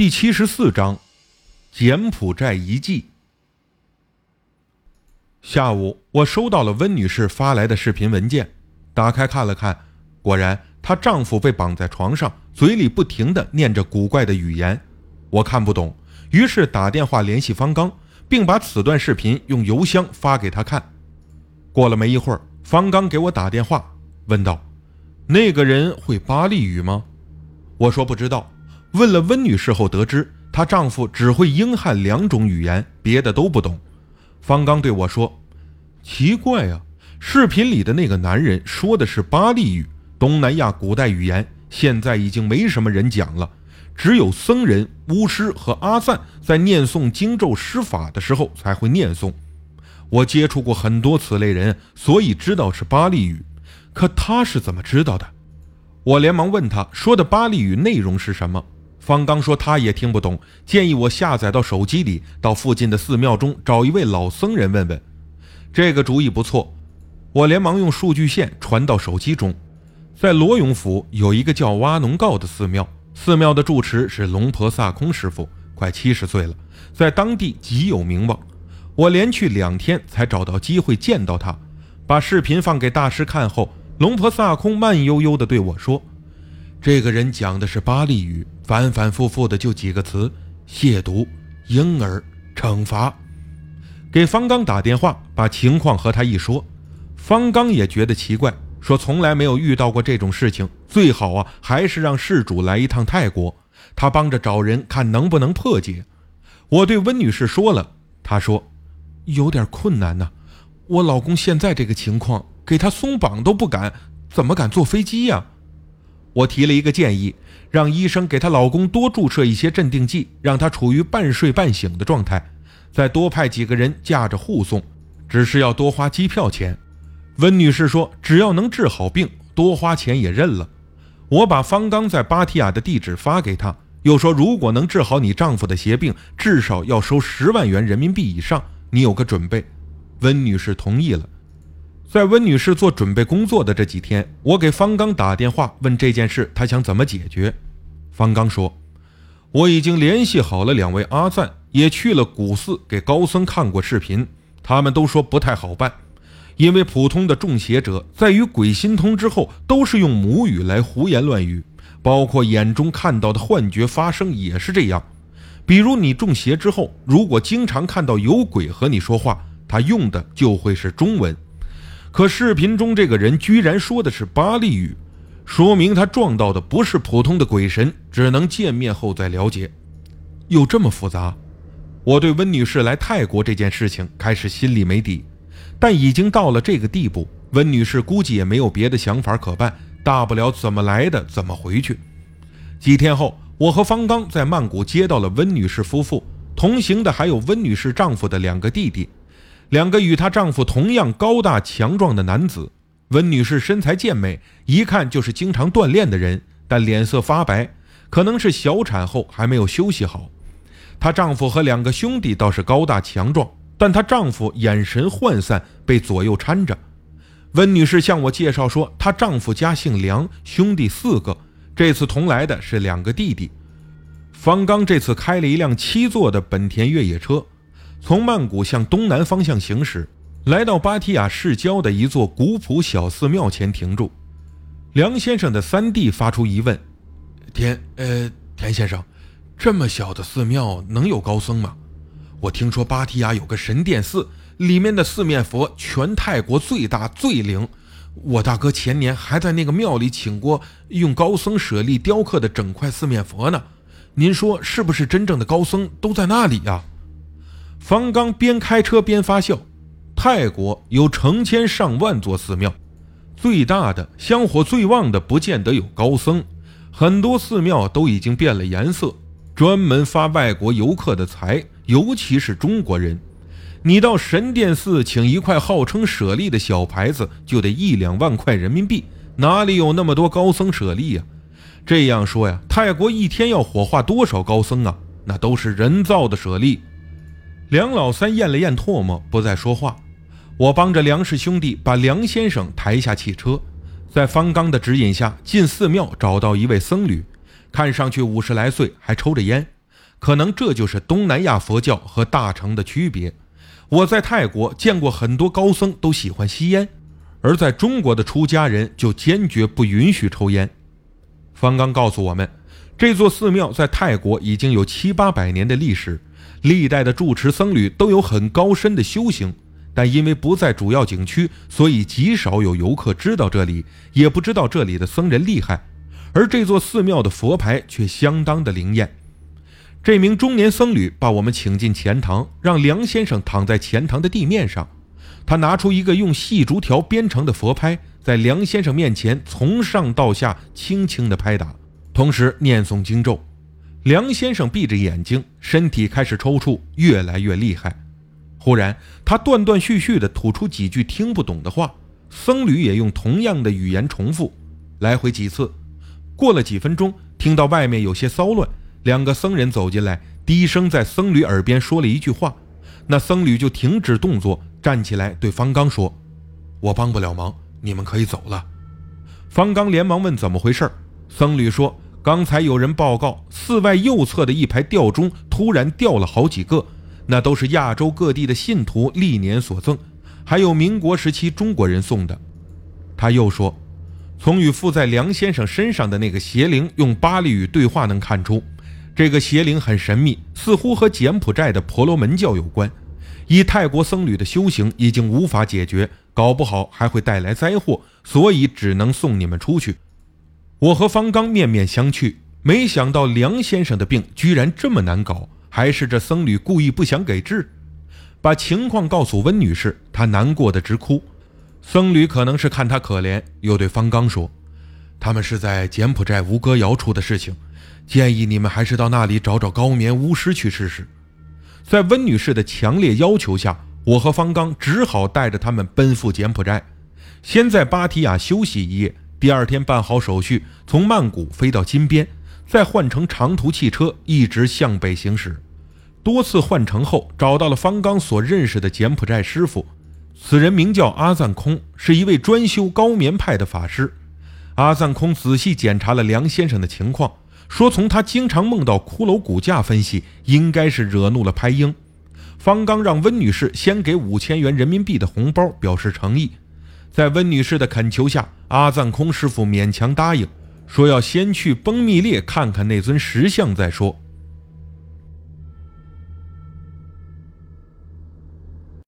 第七十四章，柬埔寨遗迹。下午，我收到了温女士发来的视频文件，打开看了看，果然，她丈夫被绑在床上，嘴里不停的念着古怪的语言，我看不懂，于是打电话联系方刚，并把此段视频用邮箱发给他看。过了没一会儿，方刚给我打电话，问道：“那个人会巴利语吗？”我说：“不知道。”问了温女士后，得知她丈夫只会英汉两种语言，别的都不懂。方刚对我说：“奇怪啊，视频里的那个男人说的是巴利语，东南亚古代语言，现在已经没什么人讲了，只有僧人、巫师和阿赞在念诵经咒施法的时候才会念诵。我接触过很多此类人，所以知道是巴利语。可他是怎么知道的？”我连忙问他说的巴利语内容是什么。方刚说他也听不懂，建议我下载到手机里，到附近的寺庙中找一位老僧人问问。这个主意不错，我连忙用数据线传到手机中。在罗永府有一个叫挖农告的寺庙，寺庙的住持是龙婆萨空师傅，快七十岁了，在当地极有名望。我连去两天才找到机会见到他。把视频放给大师看后，龙婆萨空慢悠悠地对我说。这个人讲的是巴利语，反反复复的就几个词：亵渎、婴儿、惩罚。给方刚打电话，把情况和他一说，方刚也觉得奇怪，说从来没有遇到过这种事情，最好啊还是让事主来一趟泰国，他帮着找人看能不能破解。我对温女士说了，她说有点困难呢，我老公现在这个情况，给他松绑都不敢，怎么敢坐飞机呀？我提了一个建议，让医生给她老公多注射一些镇定剂，让他处于半睡半醒的状态，再多派几个人驾着护送，只是要多花机票钱。温女士说：“只要能治好病，多花钱也认了。”我把方刚在芭提雅的地址发给她，又说：“如果能治好你丈夫的邪病，至少要收十万元人民币以上，你有个准备。”温女士同意了。在温女士做准备工作的这几天，我给方刚打电话问这件事，他想怎么解决。方刚说：“我已经联系好了两位阿赞，也去了古寺给高僧看过视频，他们都说不太好办，因为普通的中邪者在与鬼心通之后，都是用母语来胡言乱语，包括眼中看到的幻觉发生也是这样。比如你中邪之后，如果经常看到有鬼和你说话，他用的就会是中文。”可视频中这个人居然说的是巴利语，说明他撞到的不是普通的鬼神，只能见面后再了解。有这么复杂？我对温女士来泰国这件事情开始心里没底，但已经到了这个地步，温女士估计也没有别的想法可办，大不了怎么来的怎么回去。几天后，我和方刚在曼谷接到了温女士夫妇，同行的还有温女士丈夫的两个弟弟。两个与她丈夫同样高大强壮的男子，温女士身材健美，一看就是经常锻炼的人，但脸色发白，可能是小产后还没有休息好。她丈夫和两个兄弟倒是高大强壮，但她丈夫眼神涣散，被左右搀着。温女士向我介绍说，她丈夫家姓梁，兄弟四个，这次同来的是两个弟弟。方刚这次开了一辆七座的本田越野车。从曼谷向东南方向行驶，来到芭提雅市郊的一座古朴小寺庙前停住。梁先生的三弟发出疑问：“田，呃，田先生，这么小的寺庙能有高僧吗？我听说芭提雅有个神殿寺，里面的四面佛全泰国最大最灵。我大哥前年还在那个庙里请过用高僧舍利雕刻的整块四面佛呢。您说是不是真正的高僧都在那里呀？”方刚边开车边发笑。泰国有成千上万座寺庙，最大的、香火最旺的不见得有高僧，很多寺庙都已经变了颜色，专门发外国游客的财，尤其是中国人。你到神殿寺请一块号称舍利的小牌子，就得一两万块人民币，哪里有那么多高僧舍利呀？这样说呀，泰国一天要火化多少高僧啊？那都是人造的舍利。梁老三咽了咽唾沫，不再说话。我帮着梁氏兄弟把梁先生抬下汽车，在方刚的指引下进寺庙，找到一位僧侣，看上去五十来岁，还抽着烟。可能这就是东南亚佛教和大乘的区别。我在泰国见过很多高僧都喜欢吸烟，而在中国的出家人就坚决不允许抽烟。方刚告诉我们，这座寺庙在泰国已经有七八百年的历史，历代的住持僧侣都有很高深的修行，但因为不在主要景区，所以极少有游客知道这里，也不知道这里的僧人厉害。而这座寺庙的佛牌却相当的灵验。这名中年僧侣把我们请进前堂，让梁先生躺在前堂的地面上。他拿出一个用细竹条编成的佛拍，在梁先生面前从上到下轻轻地拍打，同时念诵经咒。梁先生闭着眼睛，身体开始抽搐，越来越厉害。忽然，他断断续续地吐出几句听不懂的话，僧侣也用同样的语言重复，来回几次。过了几分钟，听到外面有些骚乱，两个僧人走进来，低声在僧侣耳边说了一句话，那僧侣就停止动作，站起来对方刚说：“我帮不了忙，你们可以走了。”方刚连忙问怎么回事，僧侣说：“刚才有人报告，寺外右侧的一排吊钟突然掉了好几个，那都是亚洲各地的信徒历年所赠，还有民国时期中国人送的。”他又说。从与附在梁先生身上的那个邪灵用巴利语对话能看出，这个邪灵很神秘，似乎和柬埔寨的婆罗门教有关。以泰国僧侣的修行已经无法解决，搞不好还会带来灾祸，所以只能送你们出去。我和方刚面面相觑，没想到梁先生的病居然这么难搞，还是这僧侣故意不想给治。把情况告诉温女士，她难过的直哭。僧侣可能是看他可怜，又对方刚说：“他们是在柬埔寨吴哥窑出的事情，建议你们还是到那里找找高棉巫师去试试。”在温女士的强烈要求下，我和方刚只好带着他们奔赴柬埔寨，先在芭提雅休息一夜，第二天办好手续，从曼谷飞到金边，再换乘长途汽车一直向北行驶。多次换乘后，找到了方刚所认识的柬埔寨师傅。此人名叫阿赞空，是一位专修高棉派的法师。阿赞空仔细检查了梁先生的情况，说从他经常梦到骷髅骨架分析，应该是惹怒了拍鹰。方刚让温女士先给五千元人民币的红包表示诚意，在温女士的恳求下，阿赞空师傅勉强答应，说要先去崩密列看看那尊石像再说。